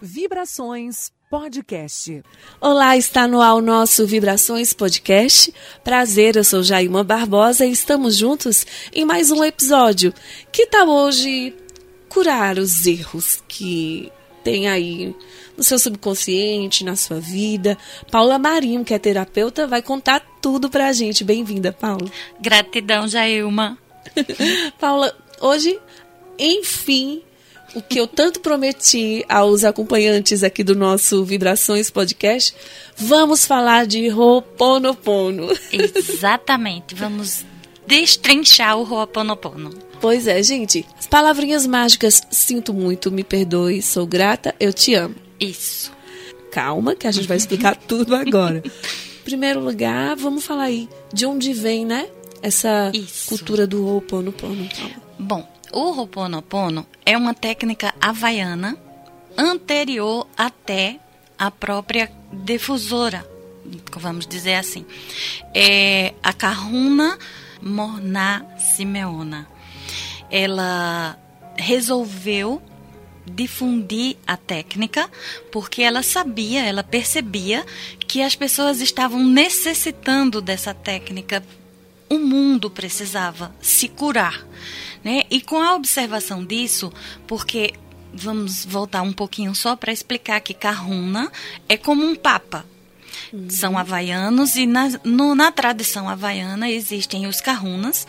Vibrações Podcast. Olá, está no ar o nosso Vibrações Podcast. Prazer, eu sou Jaima Barbosa e estamos juntos em mais um episódio. Que tal hoje curar os erros que tem aí no seu subconsciente, na sua vida? Paula Marinho, que é terapeuta, vai contar tudo pra gente. Bem-vinda, Paula. Gratidão, Jailma. Paula, hoje, enfim, o que eu tanto prometi aos acompanhantes aqui do nosso Vibrações Podcast, vamos falar de Ho'oponopono. Exatamente, vamos destrinchar o Ho'oponopono. Pois é, gente, as palavrinhas mágicas, sinto muito, me perdoe, sou grata, eu te amo. Isso. Calma, que a gente vai explicar tudo agora. Em primeiro lugar, vamos falar aí de onde vem, né? Essa Isso. cultura do Ho'oponopono. Bom, o Ho'oponopono é uma técnica havaiana anterior até a própria difusora, vamos dizer assim. É a Kahuna Morna Simeona. Ela resolveu difundir a técnica porque ela sabia, ela percebia que as pessoas estavam necessitando dessa técnica. O mundo precisava se curar. Né? E com a observação disso, porque vamos voltar um pouquinho só para explicar que Kahuna é como um papa. Uhum. São havaianos e na, no, na tradição havaiana existem os kahunas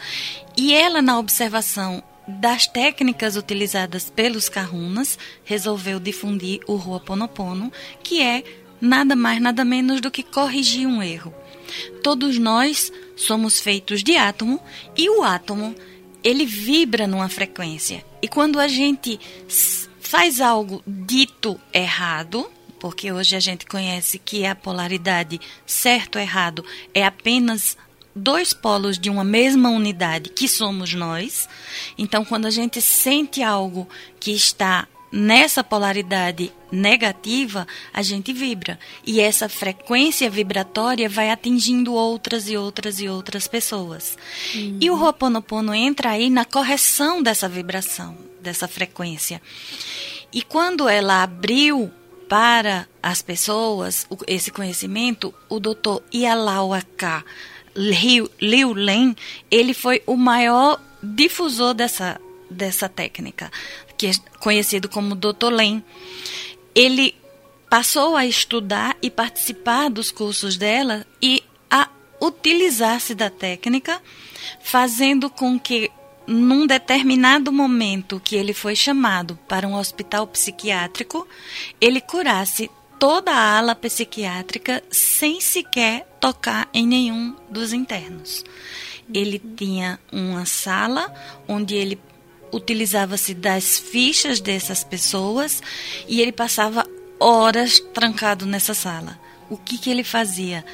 e ela na observação das técnicas utilizadas pelos kahunas resolveu difundir o Ho'oponopono, que é nada mais nada menos do que corrigir um erro. Todos nós somos feitos de átomo e o átomo ele vibra numa frequência. E quando a gente faz algo dito errado, porque hoje a gente conhece que a polaridade certo ou errado é apenas dois polos de uma mesma unidade, que somos nós. Então, quando a gente sente algo que está nessa polaridade negativa, a gente vibra. E essa frequência vibratória vai atingindo outras e outras e outras pessoas. Uhum. E o Ho'oponopono entra aí na correção dessa vibração, dessa frequência. E quando ela abriu para as pessoas esse conhecimento, o doutor Ialauaka Liu, Liu Len, ele foi o maior difusor dessa, dessa técnica que é conhecido como Dr. Len, ele passou a estudar e participar dos cursos dela e a utilizar-se da técnica, fazendo com que num determinado momento que ele foi chamado para um hospital psiquiátrico, ele curasse toda a ala psiquiátrica sem sequer tocar em nenhum dos internos. Ele tinha uma sala onde ele utilizava-se das fichas dessas pessoas e ele passava horas trancado nessa sala. O que, que ele fazia?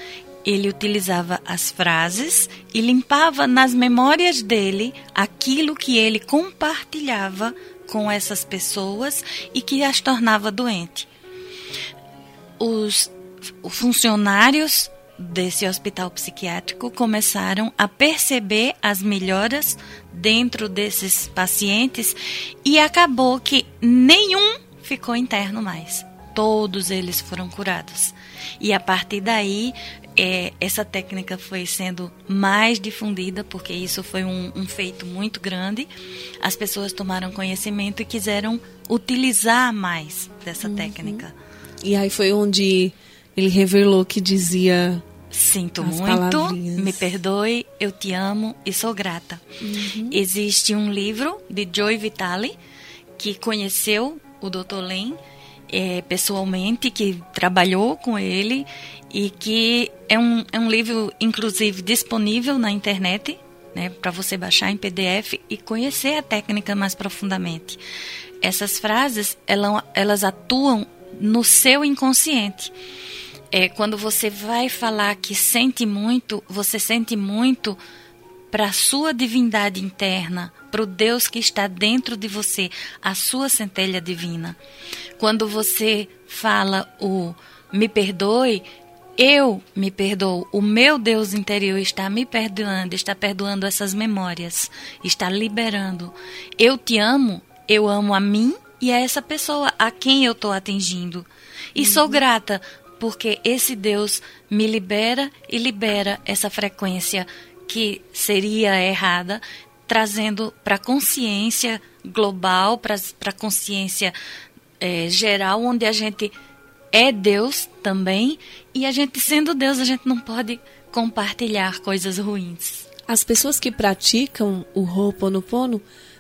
Ele utilizava as frases e limpava nas memórias dele aquilo que ele compartilhava com essas pessoas e que as tornava doente. Os funcionários desse hospital psiquiátrico começaram a perceber as melhoras dentro desses pacientes e acabou que nenhum ficou interno mais. Todos eles foram curados. E a partir daí, é, essa técnica foi sendo mais difundida, porque isso foi um, um feito muito grande. As pessoas tomaram conhecimento e quiseram utilizar mais dessa uhum. técnica. E aí foi onde ele revelou que dizia Sinto muito, me perdoe, eu te amo e sou grata. Uhum. Existe um livro de Joy Vitale que conheceu o Dr. Len é, pessoalmente, que trabalhou com ele e que é um, é um livro, inclusive, disponível na internet, né, para você baixar em PDF e conhecer a técnica mais profundamente. Essas frases, elas atuam no seu inconsciente é, quando você vai falar que sente muito, você sente muito para a sua divindade interna, para o Deus que está dentro de você, a sua centelha divina. Quando você fala o me perdoe, eu me perdoo, o meu Deus interior está me perdoando, está perdoando essas memórias, está liberando. Eu te amo, eu amo a mim E é essa pessoa a quem eu estou atingindo. E uhum. sou grata porque esse Deus me libera e libera essa frequência que seria errada, trazendo para a consciência global, para a consciência é, geral, onde a gente é Deus também, e a gente sendo Deus, a gente não pode compartilhar coisas ruins. As pessoas que praticam o Ho'oponopono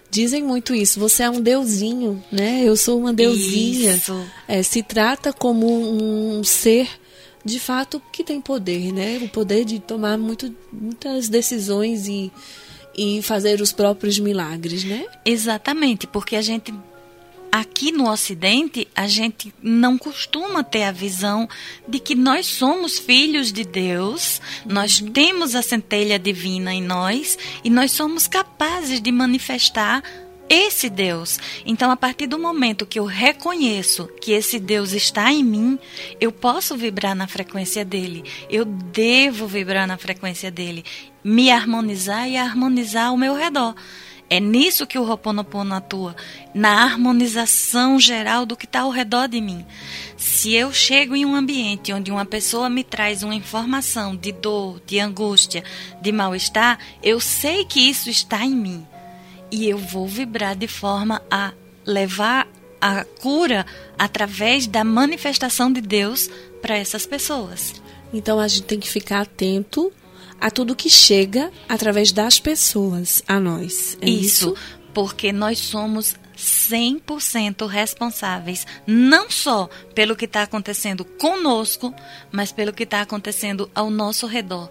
dizem muito isso. Você é um deusinho, né? Eu sou uma deusinha. É, se trata como um ser de fato que tem poder, né? O poder de tomar muito, muitas decisões e, e fazer os próprios milagres, né? Exatamente, porque a gente aqui no Ocidente, a gente não costuma ter a visão de que nós somos filhos de Deus, nós uhum. temos a centelha divina em nós e nós somos capazes de manifestar esse Deus. Então, a partir do momento que eu reconheço que esse Deus está em mim, eu posso vibrar na frequência dele. Eu devo vibrar na frequência dele, me harmonizar e harmonizar ao meu redor. É nisso que o Ho'oponopono atua, na harmonização geral do que está ao redor de mim. Se eu chego em um ambiente onde uma pessoa me traz uma informação de dor, de angústia, de mal-estar, eu sei que isso está em mim. E eu vou vibrar de forma a levar a cura através da manifestação de Deus para essas pessoas. Então a gente tem que ficar atento a tudo que chega através das pessoas a nós. É isso, isso? porque nós somos 100% responsáveis, não só pelo que está acontecendo conosco, mas pelo que está acontecendo ao nosso redor.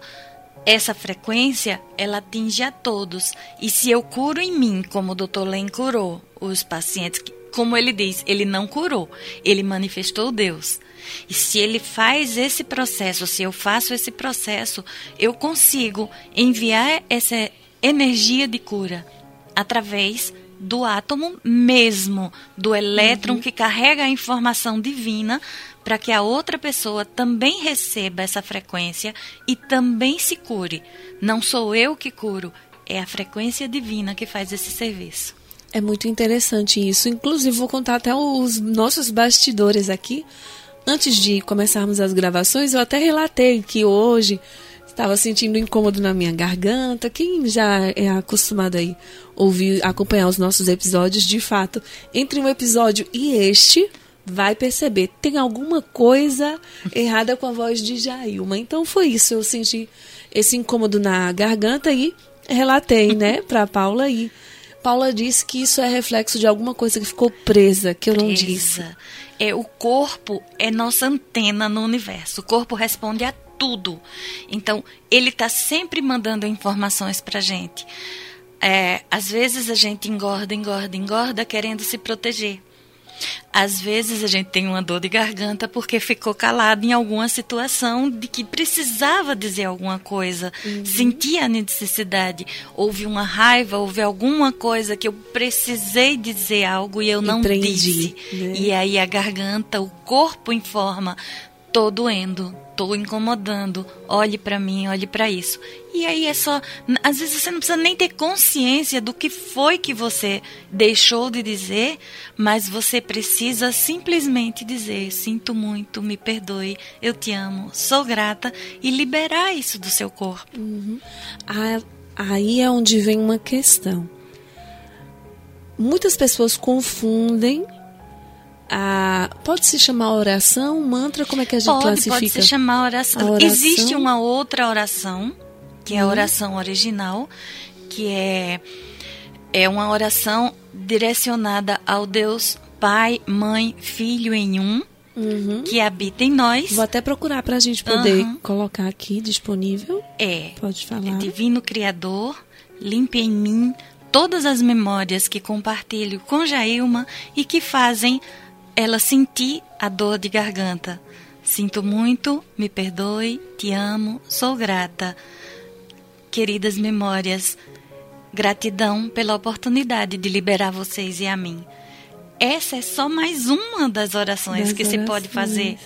Essa frequência, ela atinge a todos. E se eu curo em mim, como o Dr. Len curou os pacientes, como ele diz, ele não curou, ele manifestou Deus. E se ele faz esse processo, se eu faço esse processo, eu consigo enviar essa energia de cura através do átomo mesmo, do elétron uhum. que carrega a informação divina para que a outra pessoa também receba essa frequência e também se cure. Não sou eu que curo, é a frequência divina que faz esse serviço. É muito interessante isso. Inclusive, vou contar até os nossos bastidores aqui. Antes de começarmos as gravações, eu até relatei que hoje estava sentindo incômodo na minha garganta. Quem já é acostumado aí ouvir, acompanhar os nossos episódios, de fato, entre um episódio e este, vai perceber tem alguma coisa errada com a voz de Jailma. Então foi isso, eu senti esse incômodo na garganta e relatei, né, para Paula e Paula disse que isso é reflexo de alguma coisa que ficou presa, que eu não presa. disse é o corpo é nossa antena no universo. O corpo responde a tudo. Então, ele está sempre mandando informações para a gente. É, às vezes a gente engorda, engorda, engorda, querendo se proteger. Às vezes a gente tem uma dor de garganta porque ficou calado em alguma situação de que precisava dizer alguma coisa, uhum. sentia a necessidade, houve uma raiva, houve alguma coisa que eu precisei dizer algo e eu não Empreendi, disse. Né? E aí a garganta, o corpo informa, tô doendo, tô incomodando, olhe para mim, olhe para isso. E aí é só, às vezes você não precisa nem ter consciência do que foi que você deixou de dizer, mas você precisa simplesmente dizer: sinto muito, me perdoe, eu te amo, sou grata e liberar isso do seu corpo. Uhum. Aí é onde vem uma questão. Muitas pessoas confundem a, pode se chamar oração, mantra, como é que a gente pode, classifica? Pode se chamar oração. oração. Existe uma outra oração, que é a hum. oração original, que é, é uma oração direcionada ao Deus Pai, Mãe, Filho em um, uhum. que habita em nós. Vou até procurar para a gente poder uhum. colocar aqui disponível. É. Pode falar. É divino Criador, limpe em mim todas as memórias que compartilho com Jailma e que fazem ela sentir a dor de garganta. Sinto muito, me perdoe, te amo, sou grata. Queridas memórias, gratidão pela oportunidade de liberar vocês e a mim. Essa é só mais uma das orações das que orações. se pode fazer.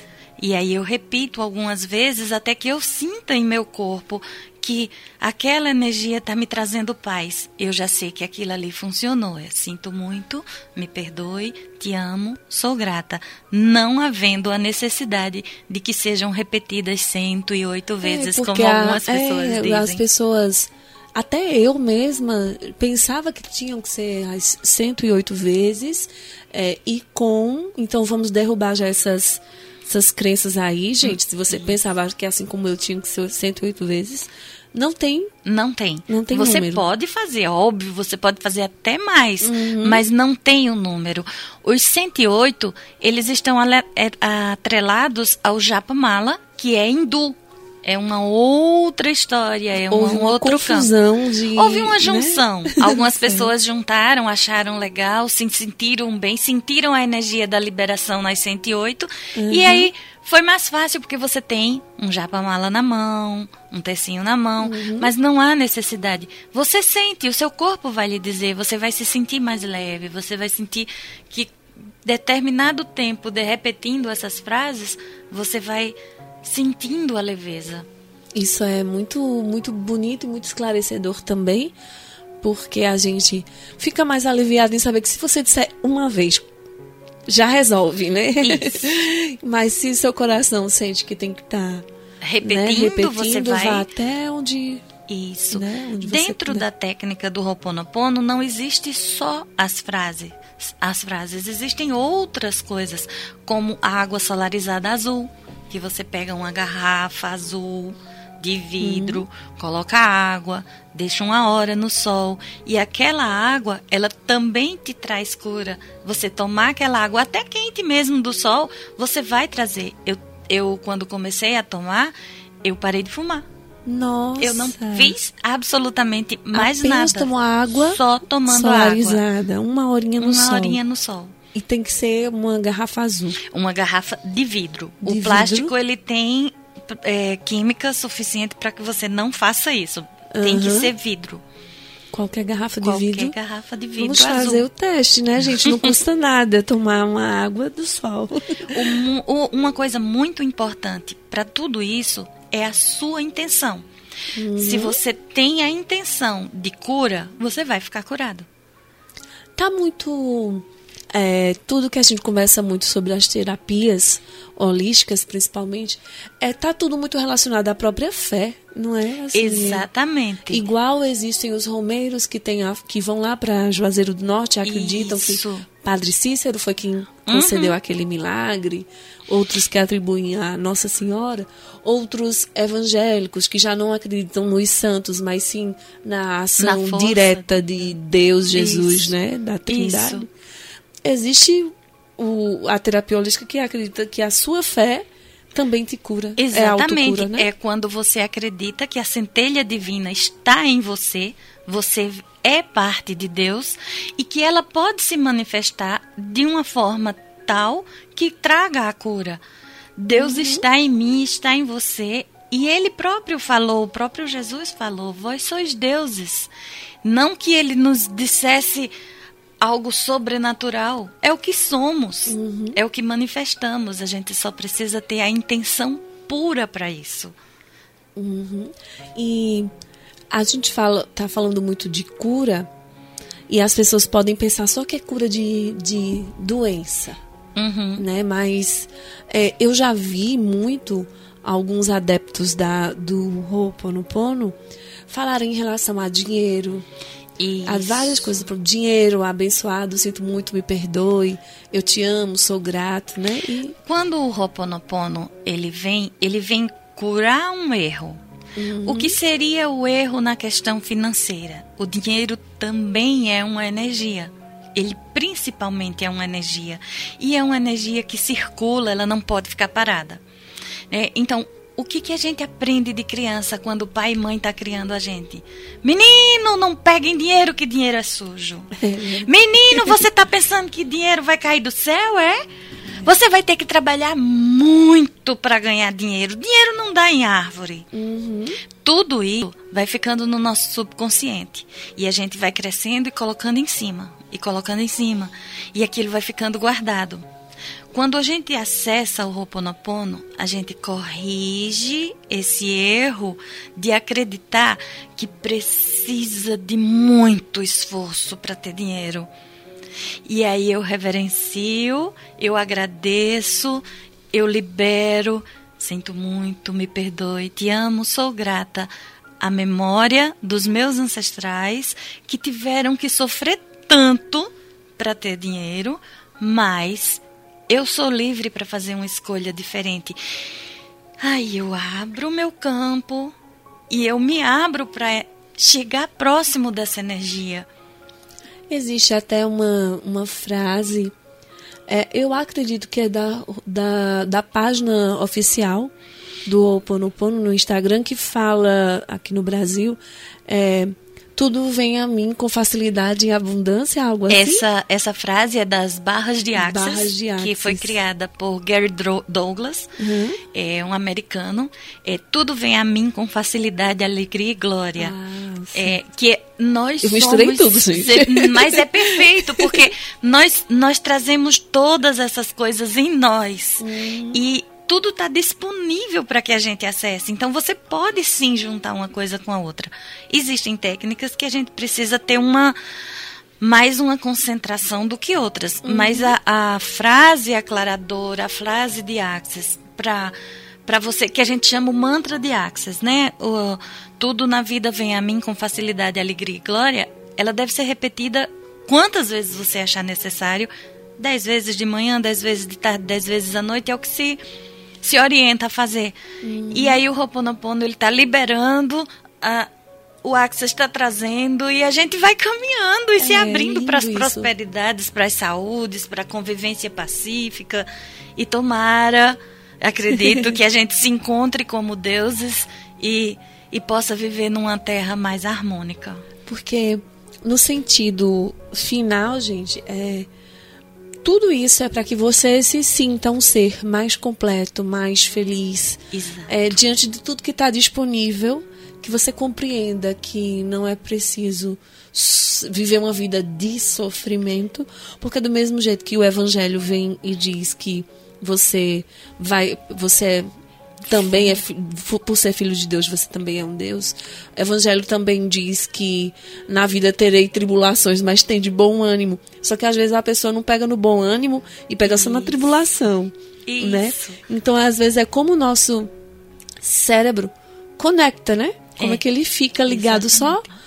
E aí eu repito algumas vezes até que eu sinta em meu corpo que aquela energia está me trazendo paz. Eu já sei que aquilo ali funcionou. Eu sinto muito, me perdoe, te amo, sou grata. Não havendo a necessidade de que sejam repetidas 108 é, vezes, é como algumas pessoas é, dizem. As pessoas até eu mesma pensava que tinham que ser as 108 vezes é, e com. Então vamos derrubar já essas, essas crenças aí, gente. Se você pensava que assim como eu tinha que ser 108 vezes, não tem. Não tem. Não tem Você número. pode fazer, óbvio, você pode fazer até mais, uhum. mas não tem o um número. Os 108, eles estão é, atrelados ao Japamala, que é hindu é uma outra história, é Houve um uma outro confusão campo. De, Houve uma né? junção. Né? Algumas pessoas juntaram, acharam legal, se sentiram bem, sentiram a energia da liberação nas 108. Uhum. E aí foi mais fácil porque você tem um japamala na mão, um tecinho na mão, uhum. mas não há necessidade. Você sente, o seu corpo vai lhe dizer, você vai se sentir mais leve, você vai sentir que determinado tempo de repetindo essas frases, você vai sentindo a leveza. Isso é muito, muito bonito e muito esclarecedor também, porque a gente fica mais aliviado em saber que se você disser uma vez, já resolve, né? Isso. Mas se seu coração sente que tem que estar tá, repetindo, né? repetindo, você vai até onde isso. Né? Dentro da técnica do Ho'oponopono não existe só as frases. As frases existem outras coisas, como a água solarizada azul, que você pega uma garrafa azul de vidro, uhum. coloca água, deixa uma hora no sol e aquela água, ela também te traz cura. Você tomar aquela água até quente mesmo do sol, você vai trazer. Eu, eu quando comecei a tomar, eu parei de fumar. Nossa. Eu não fiz absolutamente mais Apenas nada. tomou água só tomando água. uma horinha no uma sol. Uma horinha no sol. E tem que ser uma garrafa azul. Uma garrafa de vidro. De o plástico ele tem é, química suficiente para que você não faça isso. Uhum. Tem que ser vidro. Qualquer garrafa de Qualquer vidro. Qualquer garrafa de vidro Vamos azul. fazer o teste, né, gente? Não custa nada tomar uma água do sol. Uma coisa muito importante para tudo isso é a sua intenção. Uhum. Se você tem a intenção de cura, você vai ficar curado. Tá muito é, tudo que a gente conversa muito sobre as terapias holísticas, principalmente, é tá tudo muito relacionado à própria fé, não é? Assim, Exatamente. igual existem os romeiros que tem a, que vão lá para Juazeiro do Norte, acreditam Isso. que Padre Cícero foi quem concedeu uhum. aquele milagre, outros que atribuem a Nossa Senhora, outros evangélicos que já não acreditam nos santos, mas sim na ação na direta de Deus, Jesus, Isso. né, da Trindade. Isso existe o, a terapia holística que acredita que a sua fé também te cura. Exatamente. É, né? é quando você acredita que a centelha divina está em você, você é parte de Deus e que ela pode se manifestar de uma forma tal que traga a cura. Deus uhum. está em mim, está em você. E ele próprio falou, o próprio Jesus falou: Vós sois deuses. Não que ele nos dissesse algo sobrenatural. É o que somos, uhum. é o que manifestamos. A gente só precisa ter a intenção pura para isso. Uhum. E a gente fala, tá falando muito de cura e as pessoas podem pensar só que é cura de, de doença, uhum. né? Mas é, eu já vi muito alguns adeptos da do Ho'oponopono falarem em relação a dinheiro, isso. Há várias coisas para dinheiro, abençoado, sinto muito, me perdoe, eu te amo, sou grato, né? E... Quando o Ho'oponopono ele vem, ele vem curar um erro. Uhum. O que seria o erro na questão financeira? O dinheiro também é uma energia. Ele principalmente é uma energia. E é uma energia que circula, ela não pode ficar parada. Né? Então, o que, que a gente aprende de criança quando o pai e mãe tá criando a gente? Menino, não peguem dinheiro que dinheiro é sujo. Menino, você tá pensando que dinheiro vai cair do céu, é? Você vai ter que trabalhar muito para ganhar dinheiro. Dinheiro não dá em árvore. Uhum. Tudo isso vai ficando no nosso subconsciente. E a gente vai crescendo e colocando em cima. E colocando em cima. E aquilo vai ficando guardado. Quando a gente acessa o Ho'oponopono, a gente corrige esse erro de acreditar que precisa de muito esforço para ter dinheiro. E aí eu reverencio, eu agradeço, eu libero, sinto muito, me perdoe, te amo, sou grata. A memória dos meus ancestrais que tiveram que sofrer tanto para ter dinheiro, mas eu sou livre para fazer uma escolha diferente. Aí eu abro o meu campo e eu me abro para chegar próximo dessa energia. Existe até uma, uma frase, é, eu acredito que é da, da, da página oficial do Oponopono no Instagram, que fala aqui no Brasil, é, tudo vem a mim com facilidade e abundância, algo assim? Essa, essa frase é das Barras de Axis, barras de Axis. que foi criada por Gary Douglas, uhum. é um americano. É, tudo vem a mim com facilidade, alegria e glória. Ah, é, que nós Eu misturei tudo, gente. Mas é perfeito, porque nós, nós trazemos todas essas coisas em nós. Hum. E tudo está disponível para que a gente acesse. Então você pode sim juntar uma coisa com a outra. Existem técnicas que a gente precisa ter uma mais uma concentração do que outras. Uhum. Mas a, a, frase aclaradora, a frase de Axis para para você que a gente chama o mantra de Axis, né? O, tudo na vida vem a mim com facilidade, alegria e glória. Ela deve ser repetida quantas vezes você achar necessário. Dez vezes de manhã, dez vezes de tarde, dez vezes à noite é o que se se orienta a fazer. Uhum. E aí o Ho'oponopono ele está liberando a, o Axis está trazendo e a gente vai caminhando e é, se abrindo para as prosperidades, para as saúdes, para a convivência pacífica. E tomara, acredito, que a gente se encontre como deuses e, e possa viver numa terra mais harmônica. Porque no sentido final, gente, é tudo isso é para que você se sinta um ser mais completo, mais feliz. É, diante de tudo que está disponível, que você compreenda que não é preciso viver uma vida de sofrimento, porque do mesmo jeito que o evangelho vem e diz que você vai, você é também é por ser filho de Deus, você também é um Deus. O evangelho também diz que na vida terei tribulações, mas tem de bom ânimo. Só que às vezes a pessoa não pega no bom ânimo e pega Isso. só na tribulação, Isso. né? Então às vezes é como o nosso cérebro conecta, né? Como é, é que ele fica ligado Exatamente. só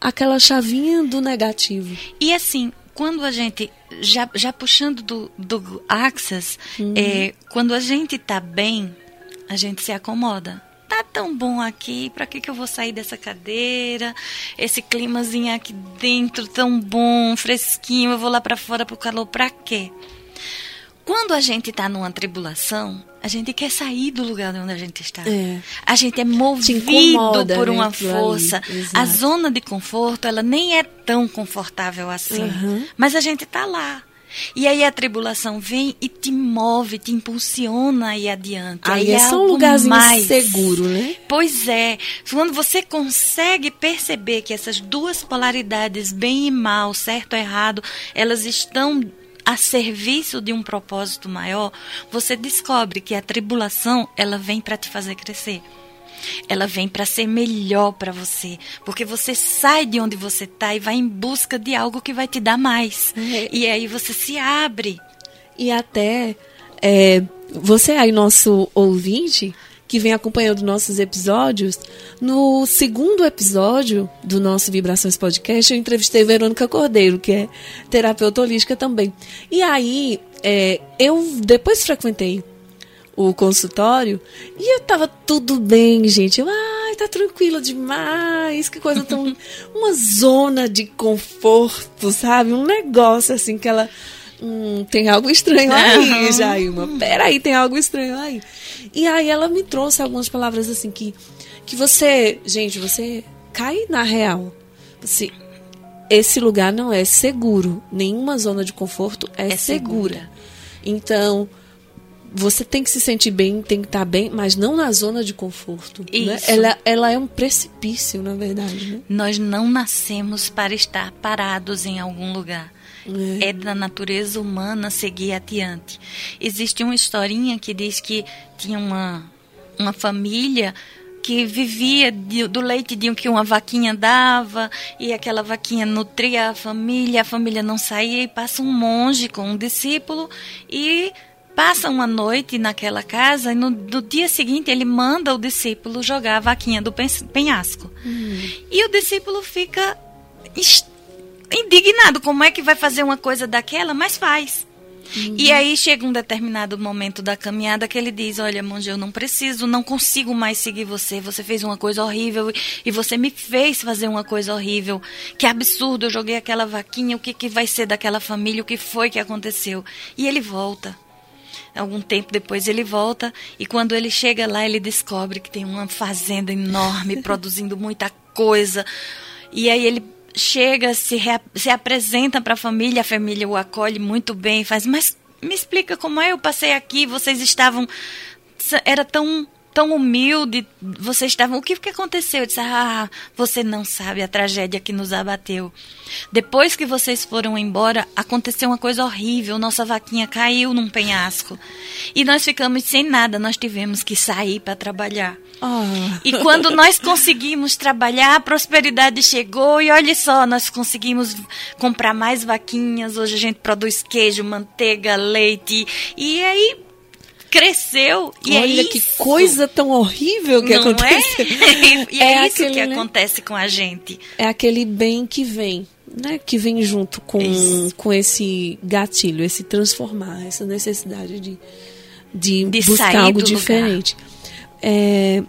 aquela chavinha do negativo. E assim, quando a gente já, já puxando do, do Axis, uhum. é, quando a gente está bem, a gente se acomoda. Tá tão bom aqui, para que, que eu vou sair dessa cadeira? Esse climazinho aqui dentro tão bom, fresquinho, eu vou lá para fora pro calor, para quê? Quando a gente está numa tribulação, a gente quer sair do lugar onde a gente está. É. A gente é movido por né, uma força. A zona de conforto, ela nem é tão confortável assim. Uhum. Mas a gente está lá. E aí a tribulação vem e te move, te impulsiona a ir adiante. Aí, aí é só um lugarzinho mais seguro, né? Pois é. Quando você consegue perceber que essas duas polaridades, bem e mal, certo ou errado, elas estão a serviço de um propósito maior, você descobre que a tribulação, ela vem para te fazer crescer ela vem para ser melhor para você, porque você sai de onde você está e vai em busca de algo que vai te dar mais. É. E aí você se abre. E até é, você aí, nosso ouvinte, que vem acompanhando nossos episódios, no segundo episódio do nosso Vibrações Podcast, eu entrevistei Verônica Cordeiro, que é terapeuta holística também. E aí, é, eu depois frequentei o consultório e eu tava tudo bem, gente. Eu, ai, tá tranquila demais, que coisa tão. uma zona de conforto, sabe? Um negócio assim que ela. Hum, tem algo estranho aí, uhum. Jailma. Peraí, tem algo estranho aí. E aí ela me trouxe algumas palavras assim que, que você, gente, você cai na real. Você, esse lugar não é seguro. Nenhuma zona de conforto é, é segura. segura. Então, você tem que se sentir bem, tem que estar bem, mas não na zona de conforto. Né? Isso. Ela, ela é um precipício, na verdade. Né? Nós não nascemos para estar parados em algum lugar. É. É da natureza humana seguir adiante. Existe uma historinha que diz que tinha uma, uma família que vivia de- do leite de que uma vaquinha dava e aquela vaquinha nutria a família, a família não saía e passa um monge com um discípulo e passa uma noite naquela casa e no, no dia seguinte ele manda o discípulo jogar a vaquinha do pen- penhasco. E o discípulo fica indignado, como é que vai fazer uma coisa daquela, mas faz. E aí chega um determinado momento da caminhada que ele diz: Olha, monge, eu não preciso, não consigo mais seguir você. Você fez uma coisa horrível e você me fez fazer uma coisa horrível. Que absurdo, eu joguei aquela vaquinha. O que, que vai ser daquela família? O que foi que aconteceu? E ele volta. Algum tempo depois ele volta e quando ele chega lá, ele descobre que tem uma fazenda enorme produzindo muita coisa. E aí ele chega, se, se apresenta para a família, a família o acolhe muito bem, faz, mas me explica como é, eu passei aqui, vocês estavam era tão tão humilde, vocês estavam, o que que aconteceu? Eu disse: "Ah, você não sabe a tragédia que nos abateu. Depois que vocês foram embora, aconteceu uma coisa horrível, nossa vaquinha caiu num penhasco. E nós ficamos sem nada, nós tivemos que sair para trabalhar. Ah. E quando nós conseguimos trabalhar, a prosperidade chegou e olha só, nós conseguimos comprar mais vaquinhas. Hoje a gente produz queijo, manteiga, leite. E aí cresceu. E é Olha que isso. coisa tão horrível que Não aconteceu. é? e é, É isso aquele, que né? acontece com a gente. É aquele bem que vem, né? Que vem junto com, Isso. com esse gatilho, esse transformar, essa necessidade de, de, De buscar algo diferente. É,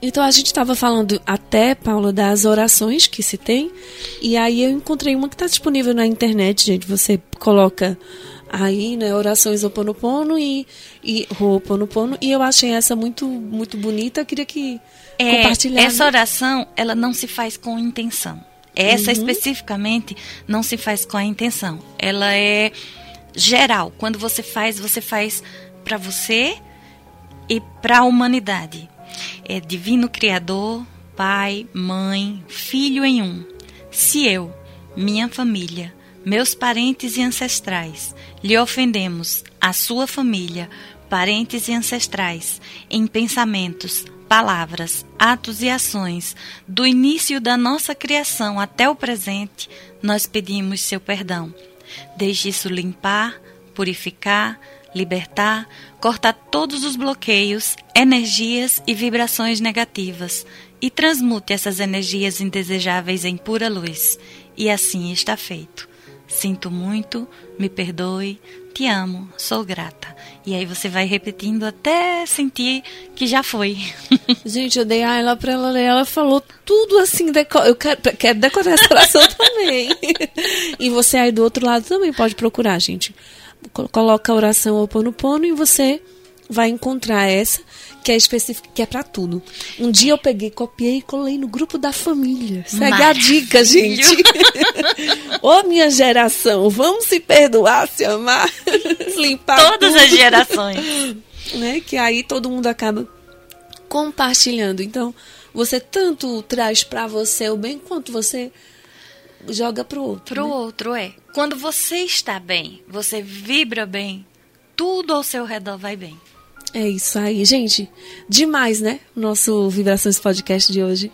então a gente estava falando até, Paula, das orações que se tem. E aí eu encontrei uma que está disponível na internet, gente. Você coloca aí, né, orações Oponopono e, e Ho'oponopono. E eu achei essa muito, muito bonita. Eu queria que É, compartilhar. essa oração, ela não se faz com intenção. Essa especificamente não se faz com a intenção. Ela é geral. Quando você faz, você faz para você e para a humanidade. É divino criador, pai, mãe, filho em um. Se eu, minha família, meus parentes e ancestrais lhe ofendemos, a sua família, parentes e ancestrais, em pensamentos, palavras, atos e ações, do início da nossa criação até o presente, nós pedimos seu perdão. Deixe isso limpar, purificar, libertar, cortar todos os bloqueios, energias e vibrações negativas e transmute essas energias indesejáveis em pura luz. E assim está feito. Sinto muito, me perdoe, te amo, sou grata. E aí você vai repetindo até sentir que já foi. Gente, eu dei a ela pra ela ler. Ela falou tudo assim. Deco... Eu quero, quero decorar essa oração também. e você aí do outro lado também pode procurar, gente. Co- Coloca a oração Oponopono e você vai encontrar essa que é específica, que é pra tudo. Um dia eu peguei, copiei e colei no grupo da família. Segue a dica, gente. Ô, minha geração, vamos se perdoar, se amar, limpar Todas tudo as gerações. né? Que aí todo mundo acaba compartilhando. Então, você tanto traz pra você o bem quanto você joga pro outro. Pro né? outro é. Quando você está bem, você vibra bem, tudo ao seu redor vai bem. É isso aí, gente. Demais, né? O Nosso Vibrações Podcast de hoje.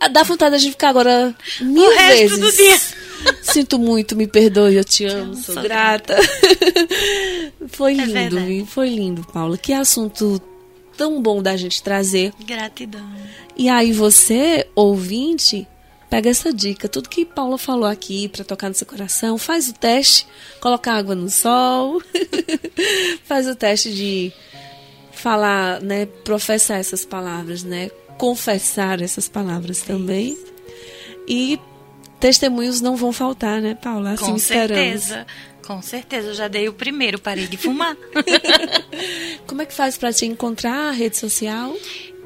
Ah, Dá vontade de ficar agora mil O resto vezes. do dia. Sinto muito, me perdoe, eu te amo, amo, sou, sou grata. foi É lindo, verdade. foi lindo, Paula. Que assunto tão bom da gente trazer. Gratidão. E aí você, ouvinte, pega essa dica, tudo que Paula falou aqui para tocar no seu coração, faz o teste, coloca água no sol, faz o teste de falar, né, professar essas palavras, né, confessar essas palavras também. E testemunhos não vão faltar, né, Paula? Assim Com certeza. Com certeza. Eu já dei o primeiro, parei de fumar. Como é que faz para te encontrar a rede social?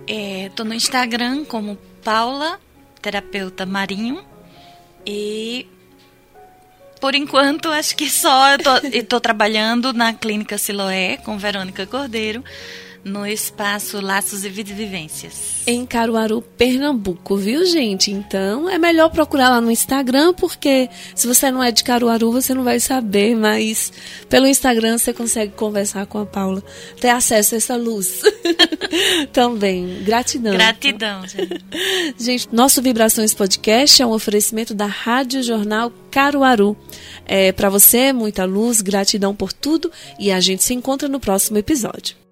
É, tô no Instagram como Paula, terapeuta marinho. E Por enquanto, acho que só estou trabalhando na Clínica Siloé com Verônica Cordeiro no espaço Laços e Vivências. Em Caruaru, Pernambuco, viu, gente? Então é melhor procurar lá no Instagram, porque se você não é de Caruaru, você não vai saber, mas pelo Instagram você consegue conversar com a Paula, ter acesso a essa luz. Também. Gratidão. Gratidão, gente. gente, nosso Vibrações Podcast é um oferecimento da Rádio Jornal Caruaru. É, Para você, muita luz, gratidão por tudo e a gente se encontra no próximo episódio.